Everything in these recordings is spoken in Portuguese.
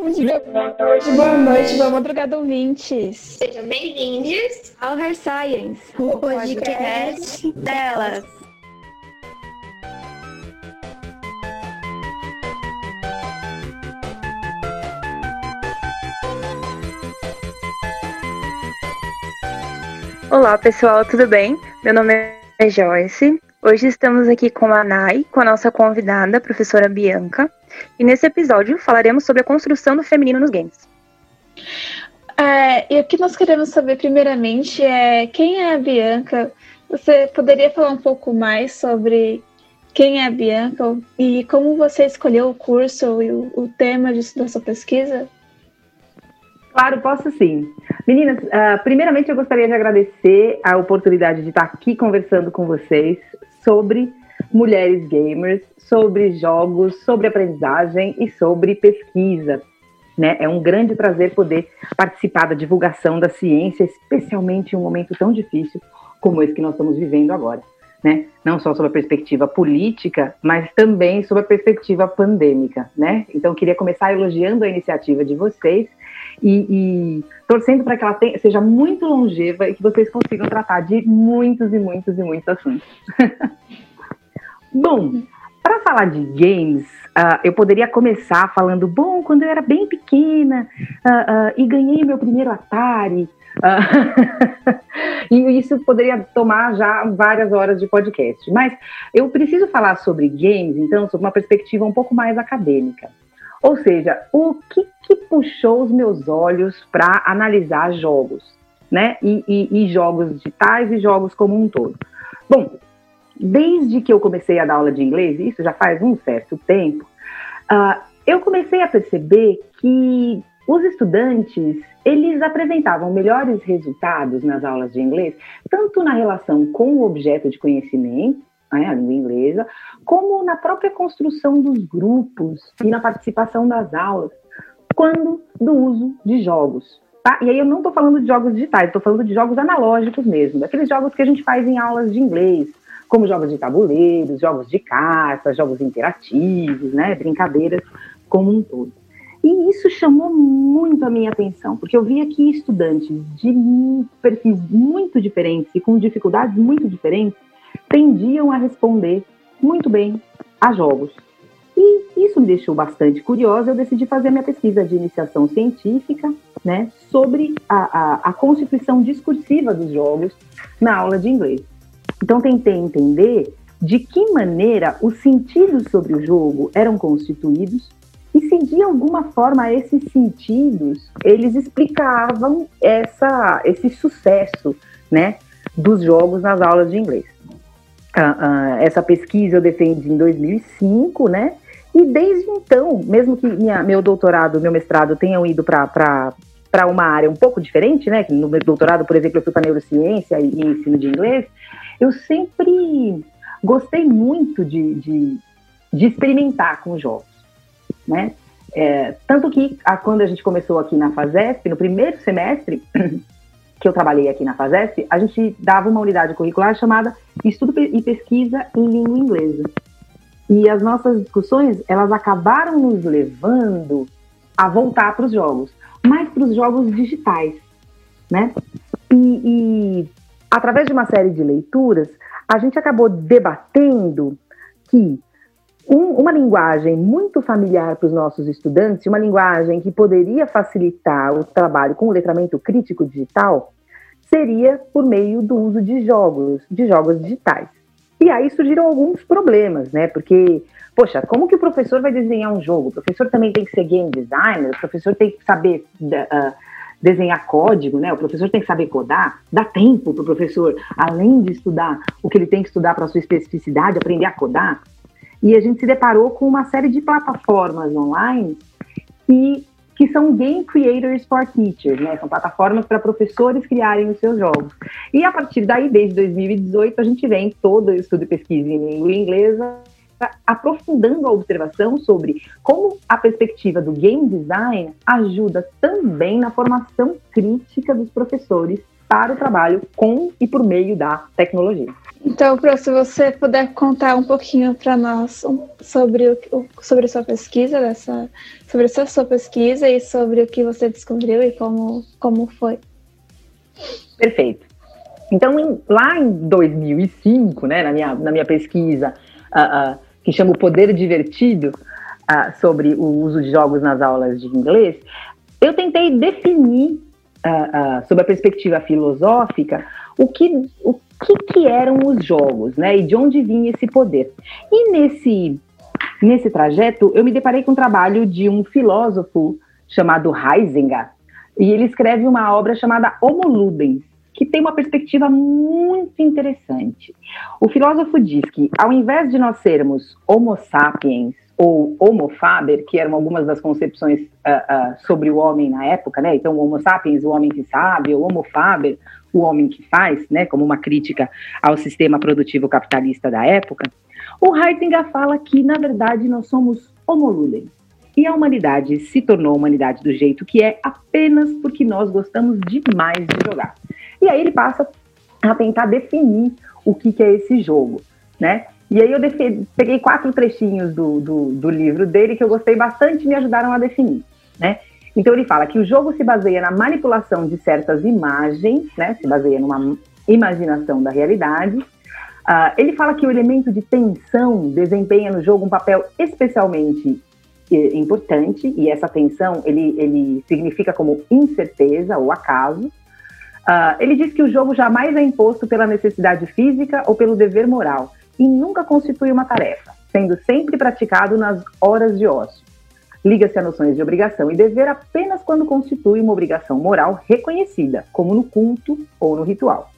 Bom dia, boa tarde, boa noite, boa madrugada, ouvintes. Sejam bem-vindos ao Her Science, o podcast delas. Olá pessoal, tudo bem? Meu nome é Joyce. Hoje estamos aqui com a Nai, com a nossa convidada, a professora Bianca, e nesse episódio falaremos sobre a construção do feminino nos games. É, e o que nós queremos saber primeiramente é quem é a Bianca? Você poderia falar um pouco mais sobre quem é a Bianca e como você escolheu o curso e o, o tema de, da sua pesquisa? Claro, posso sim. Meninas, uh, primeiramente eu gostaria de agradecer a oportunidade de estar aqui conversando com vocês sobre mulheres gamers, sobre jogos, sobre aprendizagem e sobre pesquisa. Né? É um grande prazer poder participar da divulgação da ciência, especialmente em um momento tão difícil como esse que nós estamos vivendo agora. Né? Não só sob a perspectiva política, mas também sob a perspectiva pandêmica. Né? Então, queria começar elogiando a iniciativa de vocês e, e torcendo para que ela tenha, seja muito longeva e que vocês consigam tratar de muitos e muitos e muitos assuntos. bom, para falar de games, uh, eu poderia começar falando, bom, quando eu era bem pequena uh, uh, e ganhei meu primeiro Atari, e isso poderia tomar já várias horas de podcast. Mas eu preciso falar sobre games, então, sob uma perspectiva um pouco mais acadêmica. Ou seja, o que, que puxou os meus olhos para analisar jogos, né? E, e, e, jogos digitais e jogos como um todo. Bom, desde que eu comecei a dar aula de inglês, isso já faz um certo tempo, uh, eu comecei a perceber que os estudantes eles apresentavam melhores resultados nas aulas de inglês, tanto na relação com o objeto de conhecimento, né, a língua inglesa, como na própria construção dos grupos e na participação das aulas, quando do uso de jogos. Tá? E aí eu não estou falando de jogos digitais, estou falando de jogos analógicos mesmo, daqueles jogos que a gente faz em aulas de inglês, como jogos de tabuleiros, jogos de cartas, jogos interativos, né, brincadeiras como um todo. E isso chamou muito a minha atenção, porque eu via que estudantes de perfis muito diferentes e com dificuldades muito diferentes tendiam a responder muito bem a jogos. E isso me deixou bastante curiosa. Eu decidi fazer a minha pesquisa de iniciação científica né, sobre a, a, a constituição discursiva dos jogos na aula de inglês. Então, tentei entender de que maneira os sentidos sobre o jogo eram constituídos e se de alguma forma esses sentidos eles explicavam essa, esse sucesso né, dos jogos nas aulas de inglês. Uh, uh, essa pesquisa eu defendi em 2005, né? E desde então, mesmo que minha, meu doutorado, meu mestrado tenham ido para uma área um pouco diferente, né? No meu doutorado, por exemplo, eu fui para neurociência e, e, ensino de inglês, eu sempre gostei muito de, de, de experimentar com jogos, né? É, tanto que a, quando a gente começou aqui na FASESP, no primeiro semestre, que eu trabalhei aqui na FASESP, a gente dava uma unidade curricular chamada Estudo e Pesquisa em Língua Inglesa. E as nossas discussões, elas acabaram nos levando a voltar para os jogos, mais para os jogos digitais, né? E, e através de uma série de leituras, a gente acabou debatendo que um, uma linguagem muito familiar para os nossos estudantes, uma linguagem que poderia facilitar o trabalho com o letramento crítico digital, seria por meio do uso de jogos, de jogos digitais. E aí surgiram alguns problemas, né? Porque, poxa, como que o professor vai desenhar um jogo? O professor também tem que ser game designer, o professor tem que saber uh, desenhar código, né? O professor tem que saber codar. Dá tempo para o professor, além de estudar o que ele tem que estudar para sua especificidade, aprender a codar. E a gente se deparou com uma série de plataformas online que, que são Game Creators for Teachers, né? São plataformas para professores criarem os seus jogos. E a partir daí, desde 2018, a gente vem todo estudo e pesquisa em língua inglesa aprofundando a observação sobre como a perspectiva do game design ajuda também na formação crítica dos professores para o trabalho com e por meio da tecnologia. Então, Pro, se você puder contar um pouquinho para nós sobre, o, sobre a sua pesquisa, dessa, sobre essa sua pesquisa e sobre o que você descobriu e como, como foi. Perfeito. Então, em, lá em 2005, né, na, minha, na minha pesquisa, uh, uh, que chama O Poder Divertido, uh, sobre o uso de jogos nas aulas de inglês, eu tentei definir, sob a perspectiva filosófica, o que, o que, que eram os jogos, né? E de onde vinha esse poder. E nesse, nesse trajeto, eu me deparei com o trabalho de um filósofo chamado Heisinger, e ele escreve uma obra chamada Homo Ludens, que tem uma perspectiva muito interessante. O filósofo diz que, ao invés de nós sermos Homo sapiens ou Homo faber, que eram algumas das concepções uh, uh, sobre o homem na época, né? Então, Homo sapiens, o homem que sabe, ou Homo faber, o homem que faz, né, como uma crítica ao sistema produtivo capitalista da época, o Heidegger fala que, na verdade, nós somos homo ludens. E a humanidade se tornou humanidade do jeito que é apenas porque nós gostamos demais de jogar. E aí ele passa a tentar definir o que, que é esse jogo, né? E aí eu peguei quatro trechinhos do, do, do livro dele que eu gostei bastante e me ajudaram a definir, né? Então ele fala que o jogo se baseia na manipulação de certas imagens, né? Se baseia numa imaginação da realidade. Uh, ele fala que o elemento de tensão desempenha no jogo um papel especialmente eh, importante e essa tensão ele, ele significa como incerteza ou acaso. Uh, ele diz que o jogo jamais é imposto pela necessidade física ou pelo dever moral e nunca constitui uma tarefa, sendo sempre praticado nas horas de ócio liga-se a noções de obrigação e dever apenas quando constitui uma obrigação moral reconhecida, como no culto ou no ritual.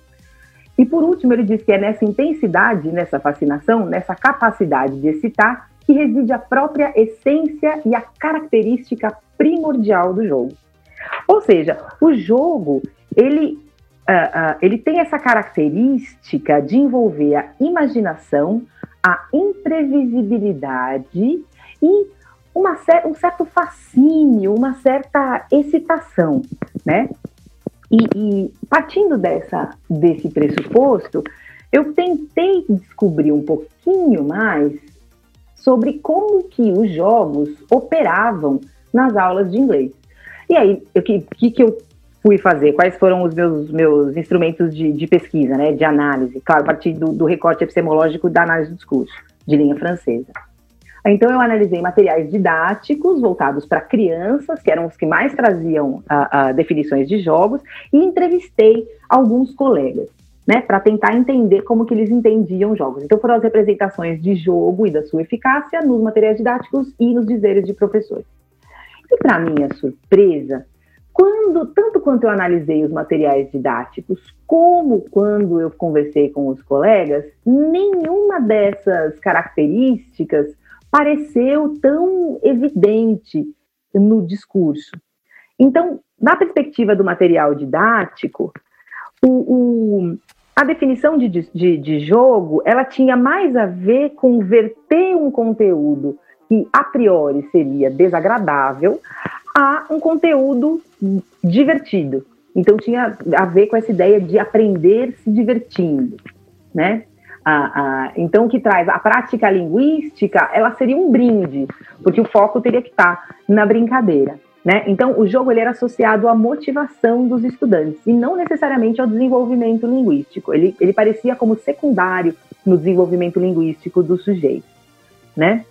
E por último, ele diz que é nessa intensidade, nessa fascinação, nessa capacidade de excitar, que reside a própria essência e a característica primordial do jogo. Ou seja, o jogo, ele, uh, uh, ele tem essa característica de envolver a imaginação, a imprevisibilidade e uma, um certo fascínio, uma certa excitação, né? E, e, partindo dessa, desse pressuposto, eu tentei descobrir um pouquinho mais sobre como que os jogos operavam nas aulas de inglês. E aí, o que, que, eu fui fazer? Quais foram os meus, meus instrumentos de, de pesquisa, né, de análise? Claro, a partir do, do recorte epistemológico da análise do discurso, de linha francesa. Então, eu analisei materiais didáticos voltados para crianças, que eram os que mais traziam uh, uh, definições de jogos, e entrevistei alguns colegas, né, para tentar entender como que eles entendiam jogos. Então, foram as representações de jogo e da sua eficácia nos materiais didáticos e nos dizeres de professores. E, para minha surpresa, quando, tanto quanto eu analisei os materiais didáticos, como quando eu conversei com os colegas, nenhuma dessas características pareceu tão evidente no discurso. Então, na perspectiva do material didático, o, o, a definição de, de, de jogo ela tinha mais a ver com verter um conteúdo que a priori seria desagradável a um conteúdo divertido. Então tinha a ver com essa ideia de aprender se divertindo, né? então, o que traz a prática linguística, ela seria um brinde, porque o foco teria que estar na brincadeira. Né? Então, o jogo ele era associado à motivação dos estudantes e não necessariamente ao desenvolvimento linguístico. Ele, ele parecia como secundário no desenvolvimento linguístico do sujeito. Né?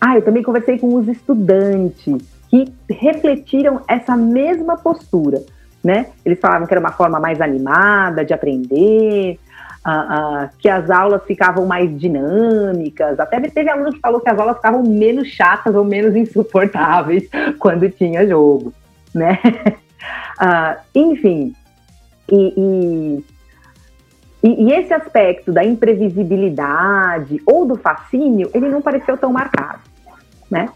Ah, eu também conversei com os estudantes que refletiram essa mesma postura. Né? Eles falavam que era uma forma mais animada de aprender, uh, uh, que as aulas ficavam mais dinâmicas. Até teve aluno que falou que as aulas ficavam menos chatas ou menos insuportáveis quando tinha jogo, né? Uh, enfim, e, e, e, esse aspecto da imprevisibilidade ou do fascínio, ele não pareceu tão marcado, né?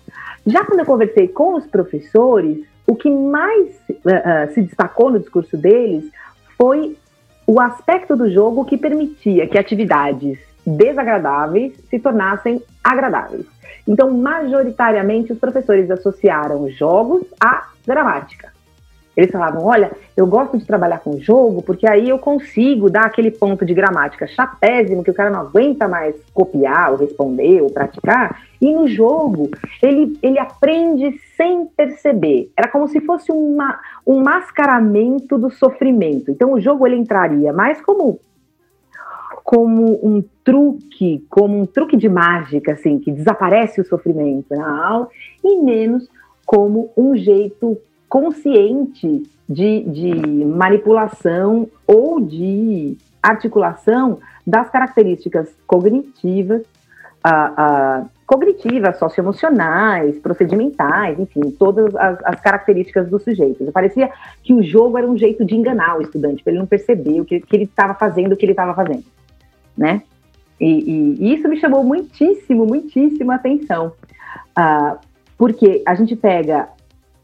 Já quando eu conversei com os professores, o que mais uh, se destacou no discurso deles foi o aspecto do jogo que permitia que atividades desagradáveis se tornassem agradáveis. Então, majoritariamente, os professores associaram jogos à gramática. Eles falavam: olha, eu gosto de trabalhar com jogo porque aí eu consigo dar aquele ponto de gramática chapésimo que o cara não aguenta mais copiar, ou responder, ou praticar. E no jogo, ele, ele aprende sem perceber. Era como se fosse uma, um mascaramento do sofrimento. Então, o jogo ele entraria mais como como um truque, como um truque de mágica, assim, que desaparece o sofrimento na aula, e menos como um jeito consciente de, de manipulação ou de articulação das características cognitivas, uh, uh, cognitivas, socioemocionais, procedimentais, enfim, todas as, as, características do sujeito. Parecia que o jogo era um jeito de enganar o estudante, para ele não perceber o que, que ele estava fazendo, o que ele estava fazendo, né? E, e, e, isso me chamou muitíssimo, muitíssima atenção, uh, porque a gente pega,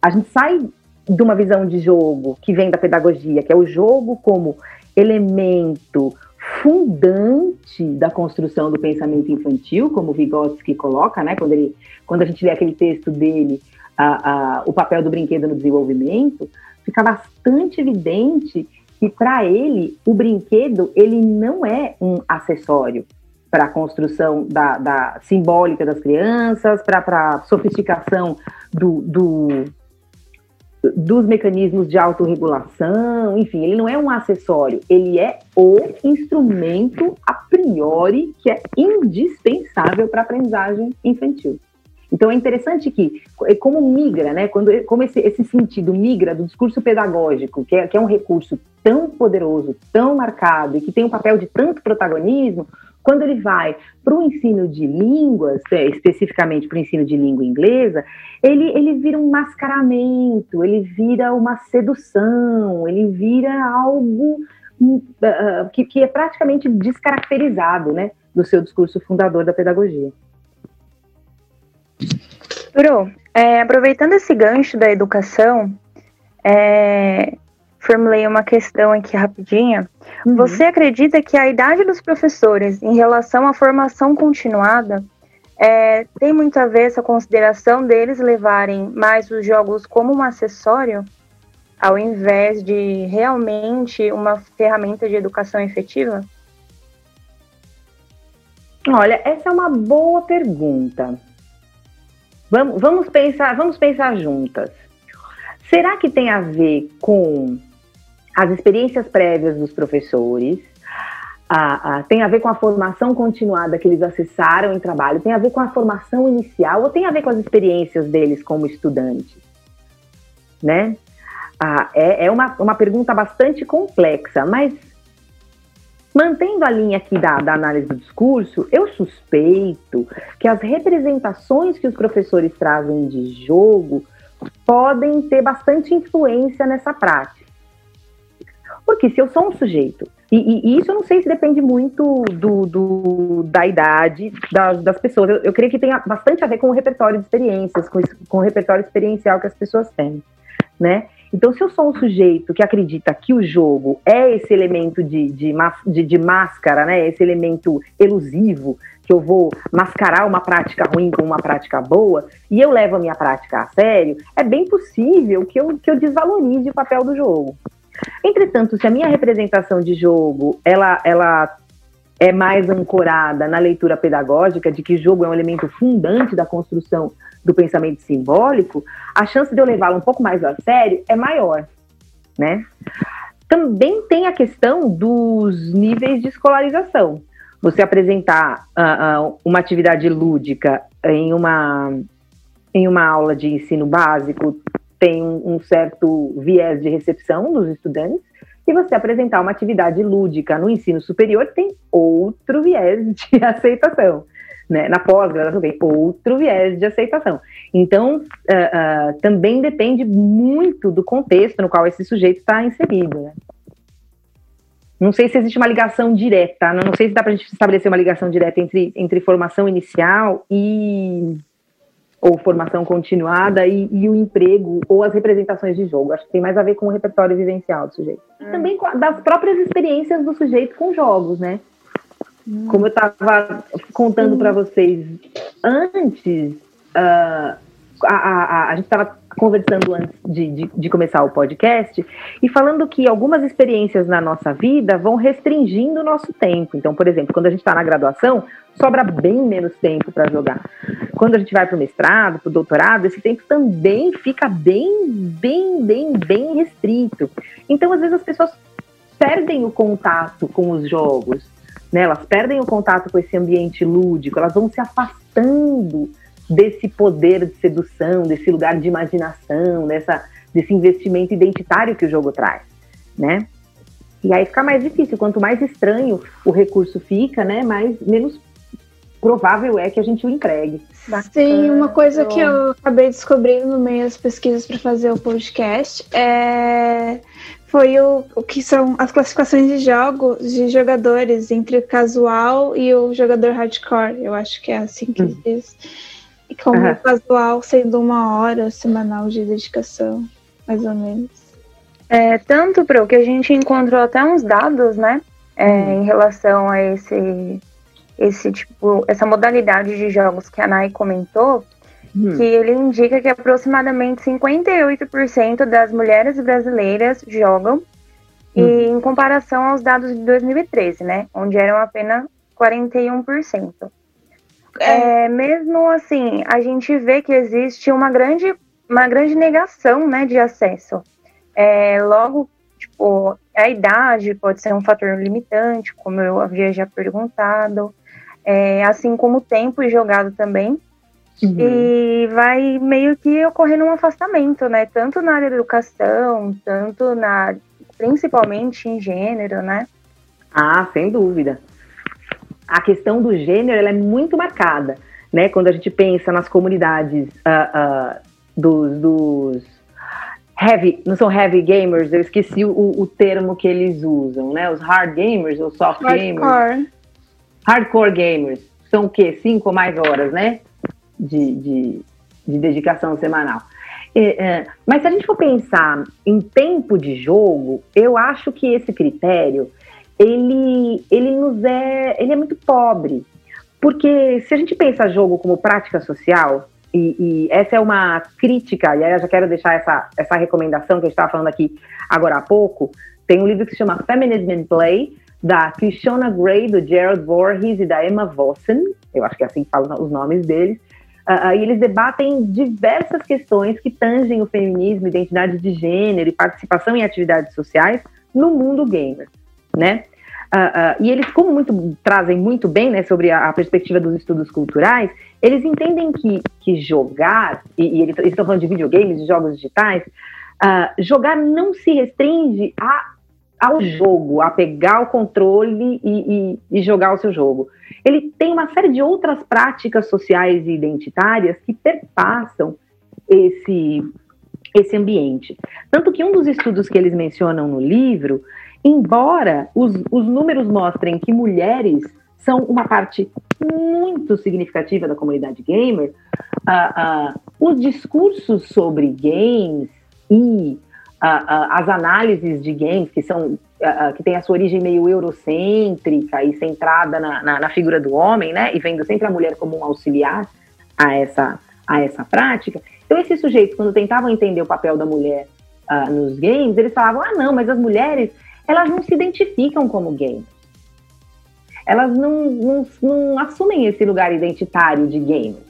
a gente sai de uma visão de jogo que vem da pedagogia, que é o jogo como elemento fundante da construção do pensamento infantil, como Vygotsky coloca, né, quando, ele, quando a gente lê aquele texto dele, a, a, o papel do brinquedo no desenvolvimento, fica bastante evidente que para ele o brinquedo ele não é um acessório para a construção da, da, simbólica das crianças, para a sofisticação do, do dos mecanismos de autorregulação, enfim, ele não é um acessório, ele é o instrumento a priori que é indispensável para a aprendizagem infantil. Então é interessante que, é como migra, né, quando, como esse, esse sentido migra do discurso pedagógico, que é, que é um recurso tão poderoso, tão marcado e que tem um papel de tanto protagonismo, quando ele vai para o ensino de línguas, é, especificamente para o ensino de língua inglesa, ele, ele vira um mascaramento, ele vira uma sedução, ele vira algo uh, que, que é praticamente descaracterizado né, do seu discurso fundador da pedagogia. Bru, é, aproveitando esse gancho da educação, é, formulei uma questão aqui rapidinha. Uhum. Você acredita que a idade dos professores em relação à formação continuada é, tem muito a ver essa consideração deles levarem mais os jogos como um acessório, ao invés de realmente uma ferramenta de educação efetiva? Olha, essa é uma boa pergunta. Vamos, vamos pensar, vamos pensar juntas. Será que tem a ver com as experiências prévias dos professores, a, a, tem a ver com a formação continuada que eles acessaram em trabalho, tem a ver com a formação inicial ou tem a ver com as experiências deles como estudantes? Né? Ah, é, é uma, uma pergunta bastante complexa, mas mantendo a linha aqui da, da análise do discurso, eu suspeito que as representações que os professores trazem de jogo podem ter bastante influência nessa prática. Porque se eu sou um sujeito, e, e, isso eu não sei se depende muito do, do da idade das, das pessoas, eu, eu, creio que tem bastante a ver com o repertório de experiências, com, com o repertório experiencial que as pessoas têm, né? Então, se eu sou um sujeito que acredita que o jogo é esse elemento de, de, de, de máscara, né? Esse elemento elusivo, que eu vou mascarar uma prática ruim com uma prática boa, e eu levo a minha prática a sério, é bem possível que eu, que eu desvalorize o papel do jogo. Entretanto, se a minha representação de jogo ela, ela é mais ancorada na leitura pedagógica de que jogo é um elemento fundante da construção do pensamento simbólico, a chance de eu levá-lo um pouco mais a sério é maior, né? Também tem a questão dos níveis de escolarização. Você apresentar uh, uh, uma atividade lúdica em uma, em uma aula de ensino básico tem um, certo viés de recepção dos estudantes, e você apresentar uma atividade lúdica no ensino superior tem outro viés de aceitação. Né? Na pós-graduação tem outro viés de aceitação. Então, uh, uh, também depende muito do contexto no qual esse sujeito está inserido. Né? Não sei se existe uma ligação direta, não sei se dá para a gente estabelecer uma ligação direta entre, entre formação inicial e ou formação continuada e, e, o emprego ou as representações de jogo. Acho que tem mais a ver com o repertório vivencial do sujeito. E hum. também das próprias experiências do sujeito com jogos, né? Hum. Como eu estava contando para vocês antes, uh, a, a, a, gente estava conversando antes de, de, de, começar o podcast e falando que algumas experiências na nossa vida vão restringindo o nosso tempo. Então, por exemplo, quando a gente está na graduação, sobra bem menos tempo para jogar. Quando a gente vai para o mestrado, para o doutorado, esse tempo também fica bem, bem, bem, bem restrito. Então, às vezes, as pessoas perdem o contato com os jogos, né? elas perdem o contato com esse ambiente lúdico, elas vão se afastando desse poder de sedução, desse lugar de imaginação, dessa, desse investimento identitário que o jogo traz, né? E aí fica mais difícil. Quanto mais estranho o recurso fica, né, mais menos provável é que a gente o entregue. Sim, uma coisa que eu acabei descobrindo no meio das pesquisas para fazer o podcast é foi o, o que são as classificações de jogos de jogadores entre o casual e o jogador hardcore. Eu acho que é assim que hum. diz. E como uhum. casual sendo uma hora semanal de dedicação, mais ou menos. É, tanto para o que a gente encontrou até uns dados, né? É, hum. Em relação a esse, esse tipo, essa modalidade de jogos que a Nai comentou, hum. que ele indica que aproximadamente 58% das mulheres brasileiras jogam, hum. e em comparação aos dados de 2013, né? Onde eram apenas 41%. É. é, mesmo assim, a gente vê que existe uma grande, uma grande negação né, de acesso. É, logo, tipo, a idade pode ser um fator limitante, como eu havia já perguntado, é, assim como o tempo jogado também. Uhum. E vai meio que ocorrendo um afastamento, né? Tanto na área da educação, tanto na. principalmente em gênero, né? Ah, sem dúvida a questão do gênero ela é muito marcada, né? Quando a gente pensa nas comunidades uh, uh, dos, dos, heavy, não são heavy gamers, eu esqueci o, o, termo que eles usam, né? Os hard gamers ou soft Hardcore. gamers. Hardcore gamers. São o quê? Cinco ou mais horas, né? De, de, de dedicação semanal. É, é, mas se a gente for pensar em tempo de jogo, eu acho que esse critério ele, ele nos é, ele é muito pobre. Porque se a gente pensa jogo como prática social, e, e, essa é uma crítica, e aí eu já quero deixar essa, essa recomendação que a gente estava falando aqui agora há pouco, tem um livro que se chama Feminism in Play, da Krishna Gray, do Gerald Voorhees e da Emma Vossen, eu acho que é assim que falam os nomes deles, uh, e eles debatem diversas questões que tangem o feminismo, identidade de gênero e participação em atividades sociais no mundo gamer, né? Uh, uh, e eles, como muito, trazem muito bem né, sobre a, a, perspectiva dos estudos culturais, eles entendem que, que jogar, e, e eles, estão falando de videogames, de jogos digitais, uh, jogar não se restringe a, ao jogo, a pegar o controle e, e, e jogar o seu jogo. Ele tem uma série de outras práticas sociais e identitárias que perpassam esse, esse ambiente. Tanto que um dos estudos que eles mencionam no livro Embora os, os números mostrem que mulheres são uma parte muito significativa da comunidade gamer, uh, uh, os discursos sobre games e uh, as análises de games, que são que tem a sua origem meio eurocêntrica e centrada na, na, na, figura do homem, né, e vendo sempre a mulher como um auxiliar a essa, a essa prática. Então, esses sujeitos, quando tentavam entender o papel da mulher nos games, eles falavam: ah, não, mas as mulheres elas não se identificam como gamers. Elas não, não, não assumem esse lugar identitário de gamer.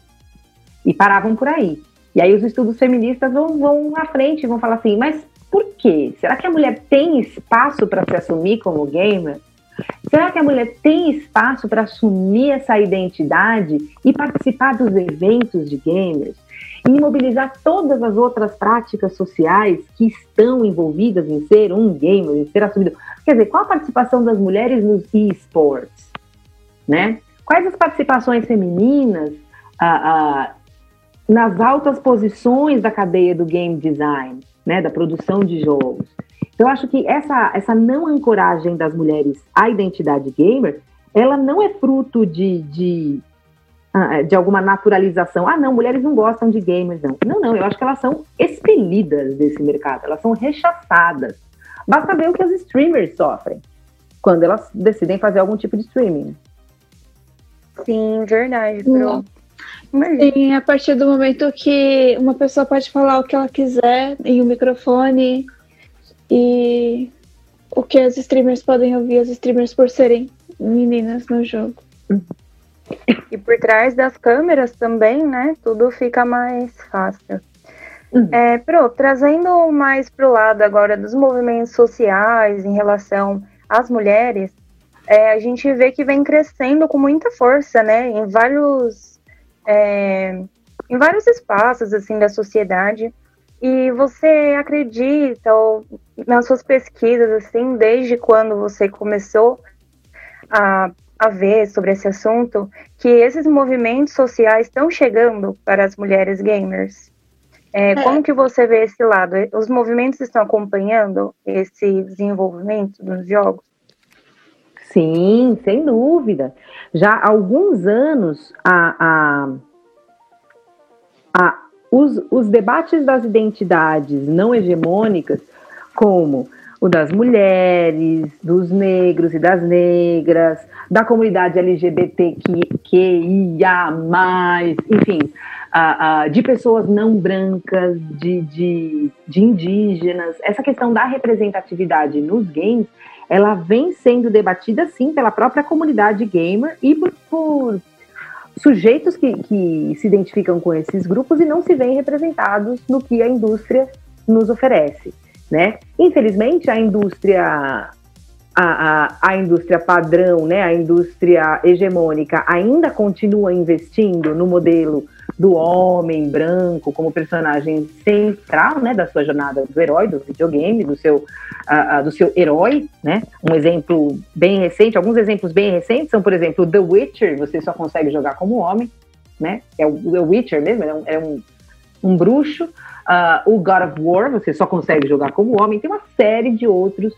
E paravam por aí. E aí os estudos feministas vão, vão à frente e vão falar assim, mas por quê? Será que a mulher tem espaço para se assumir como gamer? Será que a mulher tem espaço para assumir essa identidade e participar dos eventos de gamers? E mobilizar todas as outras práticas sociais que estão envolvidas em ser um gamer, em ser assumido. Quer dizer, qual a participação das mulheres nos esportes? Né? Quais as participações femininas ah, ah, nas altas posições da cadeia do game design, né, da produção de jogos? Então, eu acho que essa, essa não ancoragem das mulheres à identidade gamer, ela não é fruto de, de de alguma naturalização. Ah, não, mulheres não gostam de games, não. Não, não, eu acho que elas são expelidas desse mercado, elas são rechaçadas. Basta ver o que as streamers sofrem quando elas decidem fazer algum tipo de streaming. Sim, verdade, Pro. Sim, a partir do momento que uma pessoa pode falar o que ela quiser em um microfone e o que as streamers podem ouvir, as streamers por serem meninas no jogo. E por trás das câmeras também, né? Tudo fica mais fácil. Uhum. É, Pro, trazendo mais para o lado agora dos movimentos sociais em relação às mulheres, é, a gente vê que vem crescendo com muita força, né? Em vários, é, em vários espaços assim da sociedade. E você acredita, ou nas suas pesquisas, assim, desde quando você começou a, a ver sobre esse assunto, que esses movimentos sociais estão chegando para as mulheres gamers? É, é. Como que você vê esse lado? Os movimentos estão acompanhando esse desenvolvimento dos jogos? Sim, sem dúvida. Já há alguns anos, a, a, a os, os debates das identidades não hegemônicas, como o das mulheres, dos negros e das negras, da comunidade LGBTQIA, enfim, uh, uh, de pessoas não brancas, de, de, de indígenas. Essa questão da representatividade nos games, ela vem sendo debatida, sim, pela própria comunidade gamer e por, por sujeitos que, que se identificam com esses grupos e não se veem representados no que a indústria nos oferece, né? Infelizmente, a indústria a, a, indústria padrão, né, a indústria hegemônica ainda continua investindo no modelo do homem branco como personagem central, né, da sua jornada do herói, do videogame, do seu, uh, do seu herói, né? Um exemplo bem recente, alguns exemplos bem recentes são, por exemplo, The Witcher, você só consegue jogar como homem, né? É o The Witcher mesmo, é um, é um, um bruxo. Uh, o God of War, você só consegue jogar como homem. Tem uma série de outros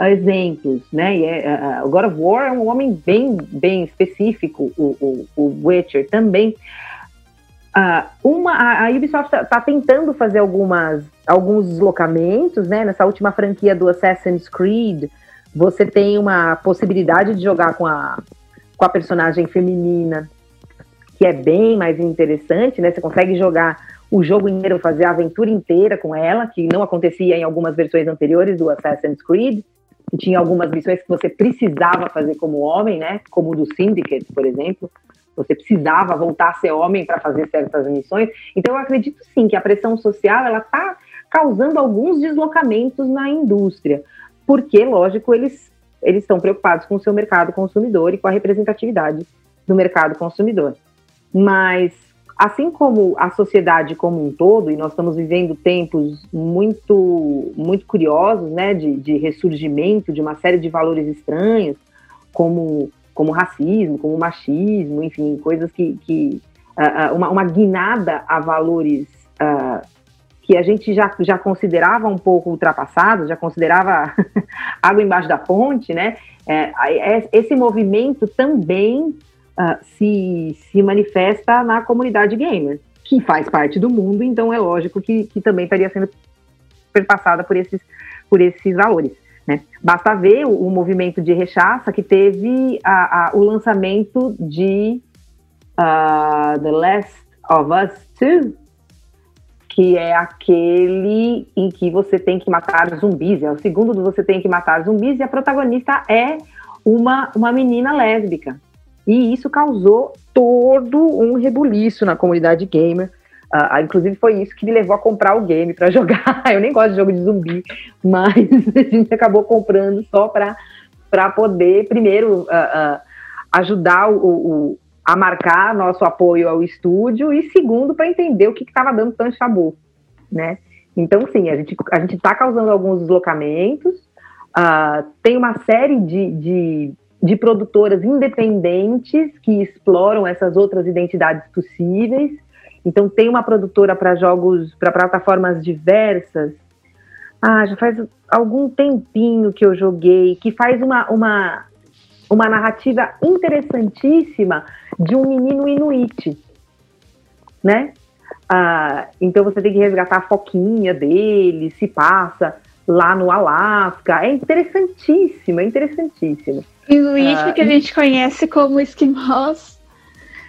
exemplos, né? E é, o God of War é um homem bem, bem específico, o, o, o Witcher também. Uh, uma, a, a Ubisoft está tá tentando fazer algumas, alguns deslocamentos, né? Nessa última franquia do Assassin's Creed, você tem uma possibilidade de jogar com a, com a personagem feminina, que é bem mais interessante, né? Você consegue jogar o jogo inteiro, fazer a aventura inteira com ela, que não acontecia em algumas versões anteriores do Assassin's Creed. E tinha algumas missões que você precisava fazer como homem, né? Como do Syndicate, por exemplo você precisava voltar a ser homem para fazer certas missões. Então, eu acredito sim que a pressão social ela está causando alguns deslocamentos na indústria, porque, lógico, eles eles estão preocupados com o seu mercado consumidor e com a representatividade do mercado consumidor. Mas, assim como a sociedade como um todo, e nós estamos vivendo tempos muito, muito curiosos, né, de, de ressurgimento de uma série de valores estranhos, como como racismo, como machismo, enfim, coisas que. que uh, uma, uma guinada a valores uh, que a gente já, já considerava um pouco ultrapassados, já considerava água embaixo da ponte, né? É, é, esse movimento também uh, se, se manifesta na comunidade gamer, que faz parte do mundo, então é lógico que, que também estaria sendo perpassada por esses, por esses valores. Né? Basta ver o, o, movimento de rechaça que teve a, a, o lançamento de uh, The Last of Us 2, que é aquele em que você tem que matar zumbis, é o segundo do você tem que matar zumbis, e a protagonista é uma, uma menina lésbica. E isso causou todo um rebuliço na comunidade gamer. Uh, inclusive foi isso que me levou a comprar o game para jogar. Eu nem gosto de jogo de zumbi, mas a gente acabou comprando só para poder, primeiro, uh, uh, ajudar o, o, a marcar nosso apoio ao estúdio e, segundo, para entender o que estava dando tanto chabu, né? Então, sim, a gente a está causando alguns deslocamentos. tem uma série de, de, de produtoras independentes que exploram essas outras identidades possíveis então tem uma produtora para jogos, para plataformas diversas. Ah, já faz algum tempinho que eu joguei, que faz uma, uma, uma narrativa interessantíssima de um menino inuit, né? Ah, então você tem que resgatar a foquinha dele, se passa lá no Alasca. É interessantíssimo, é interessantíssimo. Inuit ah, que a gente conhece como esquimós.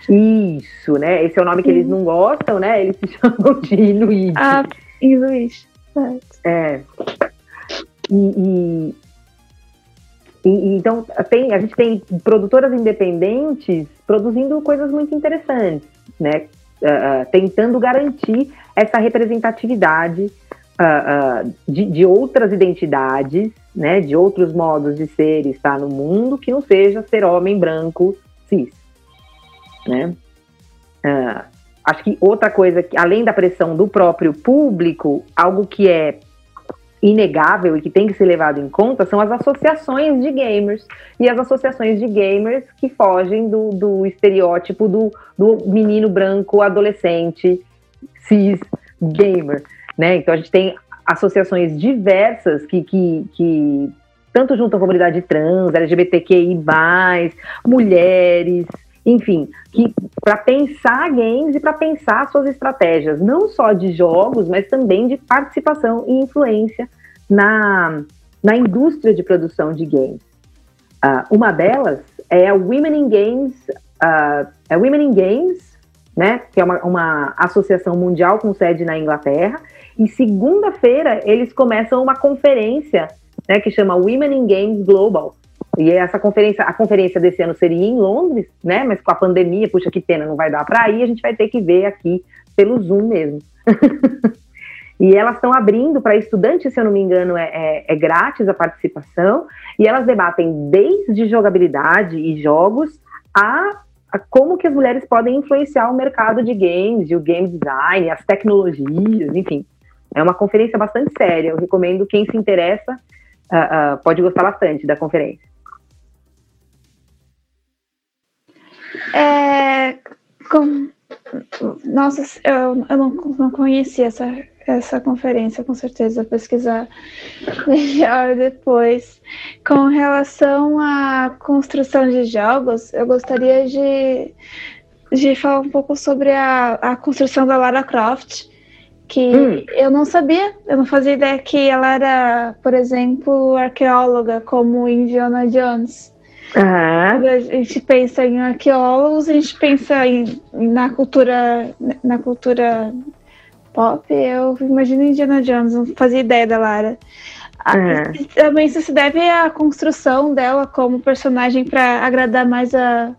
Isso, né? Esse é o nome que eles não gostam, né? Eles se chamam de Inuit. Ah, Inuit. É. E, e, e, então tem, a gente tem produtoras independentes produzindo coisas muito interessantes, né? Uh, tentando garantir essa representatividade uh, uh, de, de, outras identidades, né? De outros modos de ser e estar no mundo que não seja ser homem branco cis, né? acho que outra coisa que além da pressão do próprio público, algo que é inegável e que tem que ser levado em conta são as associações de gamers e as associações de gamers que fogem do, do estereótipo do, do menino branco adolescente cis gamer, né? Então a gente tem associações diversas que, que, que tanto junto à comunidade trans, LGBTQI+, mulheres, enfim, que para pensar games e para pensar suas estratégias, não só de jogos, mas também de participação e influência na, na indústria de produção de games. Uh, uma delas é a Women in Games, uh, é Women in Games, né, que é uma, uma associação mundial com sede na Inglaterra, e segunda-feira eles começam uma conferência né, que chama Women in Games Global, e essa conferência, a conferência desse ano seria em Londres, né? Mas com a pandemia, puxa que pena, não vai dar para ir, a gente vai ter que ver aqui pelo Zoom mesmo. e elas estão abrindo para estudantes, se eu não me engano, é, é, é, grátis a participação, e elas debatem desde jogabilidade e jogos a, como que as mulheres podem influenciar o mercado de games, e o game design, as tecnologias, enfim. É uma conferência bastante séria, eu recomendo quem se interessa, uh, uh, pode gostar bastante da conferência. É, com, nossa, eu, eu não, não conhecia essa, essa conferência, com certeza, vou pesquisar melhor depois. Com relação à construção de jogos, eu gostaria de, de falar um pouco sobre a, a construção da Lara Croft, que hum. eu não sabia, eu não fazia ideia que ela era, por exemplo, arqueóloga, como Indiana Jones. Uhum. A gente pensa em arqueólogos, a gente pensa em, na cultura na cultura pop. Eu imagino Indiana Jones, não fazia ideia da Lara. Uhum. Também isso se deve à construção dela como personagem para agradar mais a,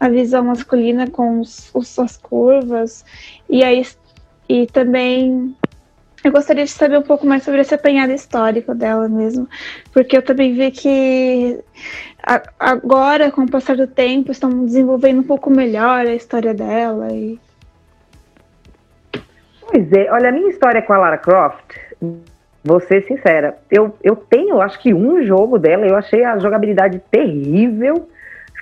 a visão masculina com os, os, as curvas. E aí e também eu gostaria de saber um pouco mais sobre esse apanhado histórico dela mesmo, porque eu também vi que agora, com o passar do tempo, estão desenvolvendo um pouco melhor a história dela. E... Pois é, olha, a minha história com a Lara Croft, vou ser sincera, eu, eu tenho, acho que um jogo dela, eu achei a jogabilidade terrível,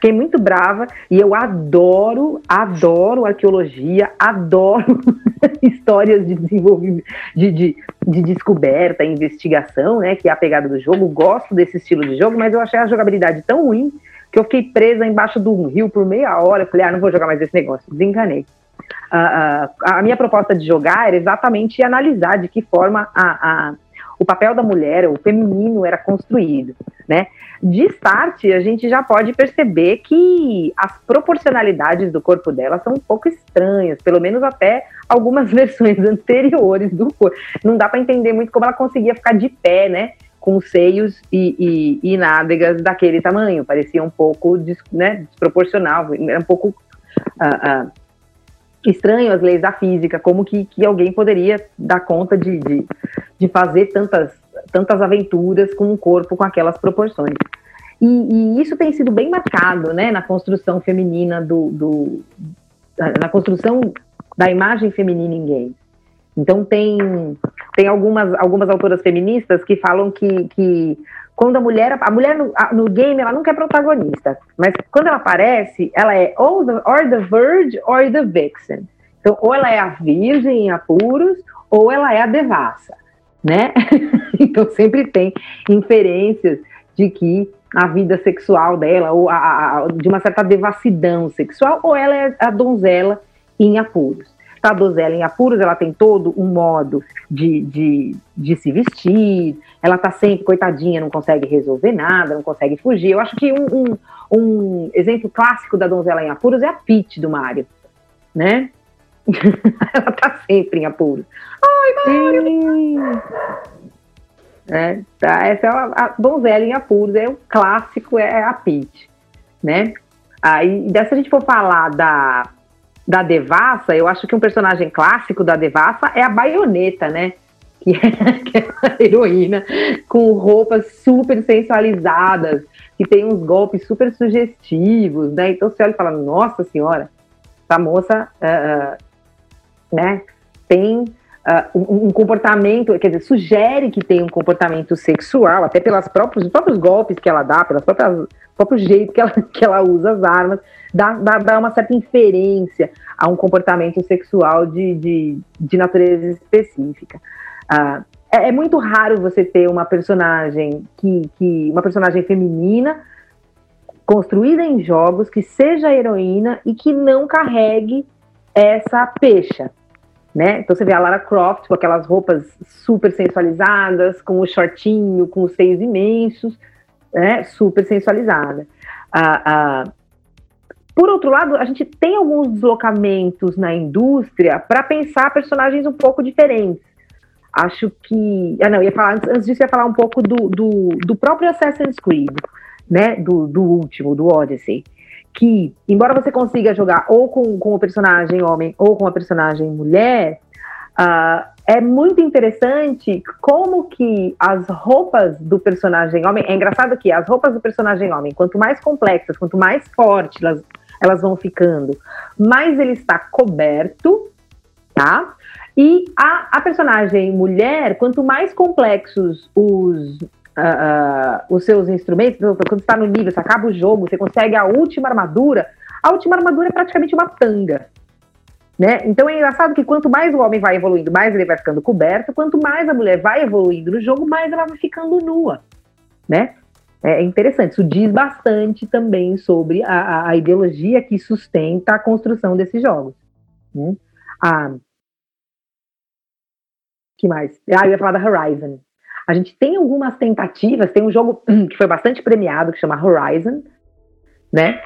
Fiquei muito brava e eu adoro, adoro arqueologia, adoro histórias de desenvolvimento, de, de, de, descoberta, investigação, né? Que é a pegada do jogo. Gosto desse estilo de jogo, mas eu achei a jogabilidade tão ruim que eu fiquei presa embaixo do rio por meia hora. Falei, ah, não vou jogar mais esse negócio. Desencanei. Uh, uh, a minha proposta de jogar era exatamente analisar de que forma a, a, o papel da mulher, o feminino, era construído, né? de start, a gente já pode perceber que as proporcionalidades do corpo dela são um pouco estranhas, pelo menos até algumas versões anteriores do corpo. Não dá para entender muito como ela conseguia ficar de pé, né? Com seios e, e, e nádegas daquele tamanho. Parecia um pouco né, desproporcional, era um pouco uh, uh, estranho as leis da física, como que, que alguém poderia dar conta de, de, de fazer tantas tantas aventuras com um corpo com aquelas proporções. E, e, isso tem sido bem marcado né, na construção feminina do, do, na construção da imagem feminina em games. Então tem, tem algumas, algumas autoras feministas que falam que, que quando a mulher a mulher no, no, game ela nunca é protagonista, mas quando ela aparece, ela é ou the, or the virgin or the vixen. Então, ou ela é a virgem em apuros, ou ela é a devassa né? então sempre tem inferências de que a vida sexual dela, ou a, a, de uma certa devassidão sexual, ou ela é a donzela em apuros. A donzela em apuros, ela tem todo um modo de, de, de se vestir, ela tá sempre, coitadinha, não consegue resolver nada, não consegue fugir. Eu acho que um, um, um exemplo clássico da donzela em apuros é a Peach do Mario, né? ela tá sempre em apuros. Ai, Mario! É, tá, essa é a, a donzela em apuros, é o clássico, é a Peach, né? Aí, dessa a gente for falar da, da Devassa, eu acho que um personagem clássico da Devassa é a baioneta, né? Que é, que é heroína com roupas super sensualizadas, que tem uns golpes super sugestivos, né? Então você olha e fala, nossa senhora, essa moça uh, uh, né, tem uh, um, comportamento, quer dizer, sugere que tem um comportamento sexual, até pelas próprios, próprios golpes que ela dá, pelas próprias próprio jeito que ela, que ela usa as armas, dá, dá, dá uma certa inferência a um comportamento sexual de, de, de natureza específica. Uh, é, é, muito raro você ter uma personagem que, que uma personagem feminina construída em jogos que seja heroína e que não carregue essa pecha. Né? Então você vê a Lara Croft com aquelas roupas super sensualizadas, com o shortinho, com os seios imensos, né, super sensualizada. Ah, ah, por outro lado, a gente tem alguns deslocamentos na indústria para pensar personagens um pouco diferentes. Acho que. Ah, não, ia falar, antes disso, ia falar um pouco do, do, do próprio Assassin's Creed, né? Do, do último, do Odyssey. Que, embora você consiga jogar ou com, com o personagem homem ou com a personagem mulher, uh, é muito interessante como que as roupas do personagem homem. É engraçado que as roupas do personagem homem, quanto mais complexas, quanto mais fortes elas, elas vão ficando, mais ele está coberto, tá? E a, a personagem mulher, quanto mais complexos os, uh, uh, os seus instrumentos, quando está no nível, você acaba o jogo, você consegue a última armadura, a última armadura é praticamente uma tanga. Né? Então é engraçado que quanto mais o homem vai evoluindo, mais ele vai ficando coberto, quanto mais a mulher vai evoluindo no jogo, mais ela vai ficando nua. Né? É interessante, isso diz bastante também sobre a, a ideologia que sustenta a construção desses jogos. Né? Ah, que mais? Ah, eu ia falar da Horizon. A gente tem algumas tentativas, tem um jogo que foi bastante premiado, que chama Horizon, né?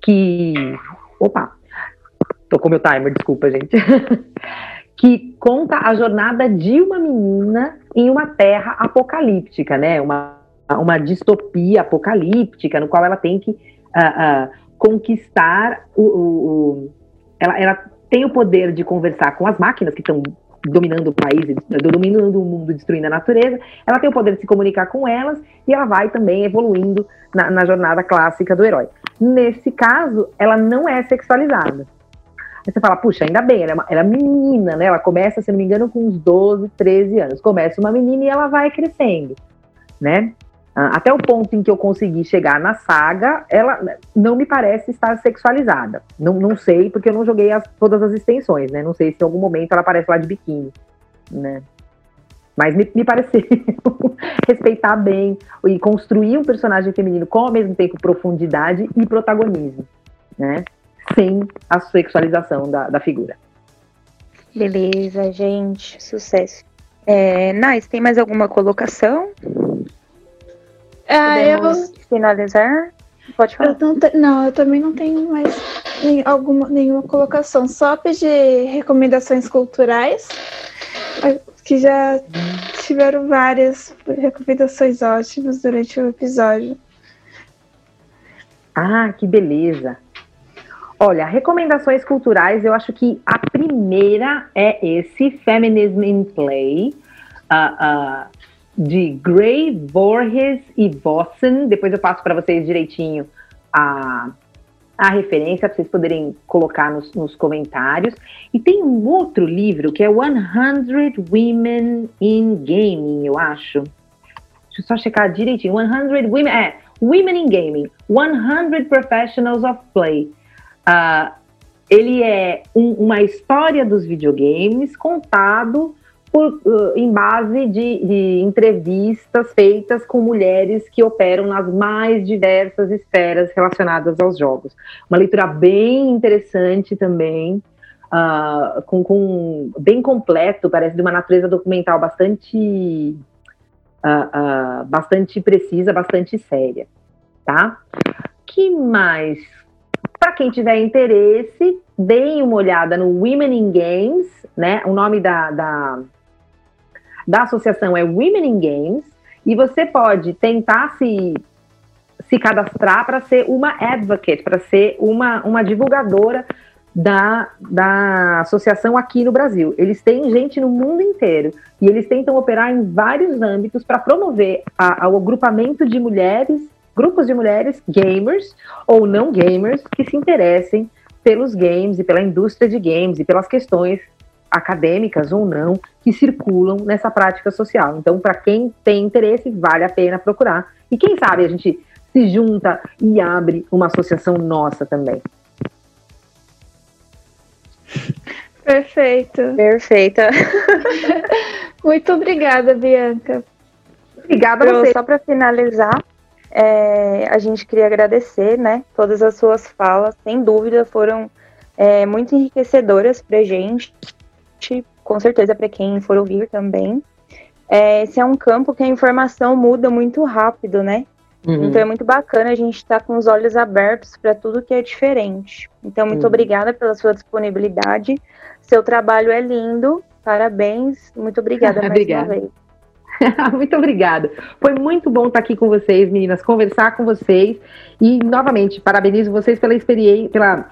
Que. Opa! Tocou meu timer, desculpa, gente. que conta a jornada de uma menina em uma terra apocalíptica, né? Uma, uma distopia apocalíptica, no qual ela tem que uh, uh, conquistar o. o, o ela, ela tem o poder de conversar com as máquinas que estão dominando o país, dominando o mundo, destruindo a natureza, ela tem o poder de se comunicar com elas e ela vai também evoluindo na, na jornada clássica do herói. Nesse caso, ela não é sexualizada. Aí você fala, puxa, ainda bem, ela é, uma, ela é menina, né? Ela começa, se não me engano, com uns 12, 13 anos. Começa uma menina e ela vai crescendo, né? Ah, até o ponto em que eu consegui chegar na saga, ela não me parece estar sexualizada. Não, não sei, porque eu não joguei as, todas as extensões, né? Não sei se em algum momento ela aparece lá de biquíni, né? Mas me, me pareceu respeitar bem e construir um personagem feminino com ao mesmo tempo profundidade e protagonismo, né? sem a sexualização da, da figura. Beleza, gente. Sucesso. É, tem mais alguma colocação? Ah, Podemos eu... finalizar? Pode falar. Eu não, te... não, eu também não tenho mais nem, alguma, nenhuma colocação. Só pedir recomendações culturais, que já tiveram várias recomendações ótimas durante o episódio. Ah, que beleza. Olha, recomendações culturais, eu acho que a primeira é esse Feminism in Play, uh, uh, de Gray, Borges e Vossen. Depois eu passo para vocês direitinho a, a referência, para vocês poderem colocar nos, nos, comentários. E tem um outro livro que é 100 Women in Gaming, eu acho. Deixa eu só checar direitinho. 100 Women, é, Women in Gaming, 100 Professionals of Play. Uh, ele é um, uma história dos videogames contado por, uh, em base de, de, entrevistas feitas com mulheres que operam nas mais diversas esferas relacionadas aos jogos. Uma leitura bem interessante também, uh, com, com, bem completo, parece de uma natureza documental bastante, uh, bastante precisa, bastante séria, tá? que mais? Para quem tiver interesse, deem uma olhada no Women in Games, né? O nome da, da, da associação é Women in Games, e você pode tentar se, se cadastrar para ser uma advocate, para ser uma, uma divulgadora da, da associação aqui no Brasil. Eles têm gente no mundo inteiro e eles tentam operar em vários âmbitos para promover o agrupamento de mulheres, grupos de mulheres gamers ou não gamers que se interessem pelos games e pela indústria de games e pelas questões acadêmicas ou não que circulam nessa prática social. Então, para quem tem interesse, vale a pena procurar. E quem sabe a gente se junta e abre uma associação nossa também. Perfeito. Perfeita. Muito obrigada, Bianca. Obrigada a você. Só para finalizar, é, a gente queria agradecer, né, todas as suas falas, sem dúvida foram é, muito enriquecedoras para gente, com certeza para quem for ouvir também. É, esse é um campo que a informação muda muito rápido, né? Uhum. Então é muito bacana a gente estar tá com os olhos abertos para tudo que é diferente. Então, muito uhum. obrigada pela sua disponibilidade. Seu trabalho é lindo. Parabéns. Muito obrigada mais obrigada. uma vez. muito obrigada. Foi muito bom estar aqui com vocês, meninas, conversar com vocês. E, novamente, parabenizo vocês pela experiência, pela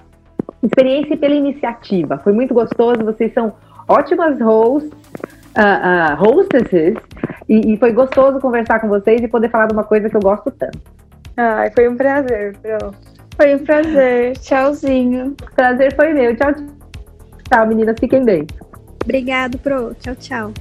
experiência e pela iniciativa. Foi muito gostoso. Vocês são ótimas hosts, uh, uh, hostesses e, e, foi gostoso conversar com vocês e poder falar de uma coisa que eu gosto tanto. Ai, foi um prazer, Pro. Foi um prazer. Tchauzinho. Prazer foi meu. Tchau, tchau, meninas. Fiquem bem. Obrigado, Pro. Tchau, tchau.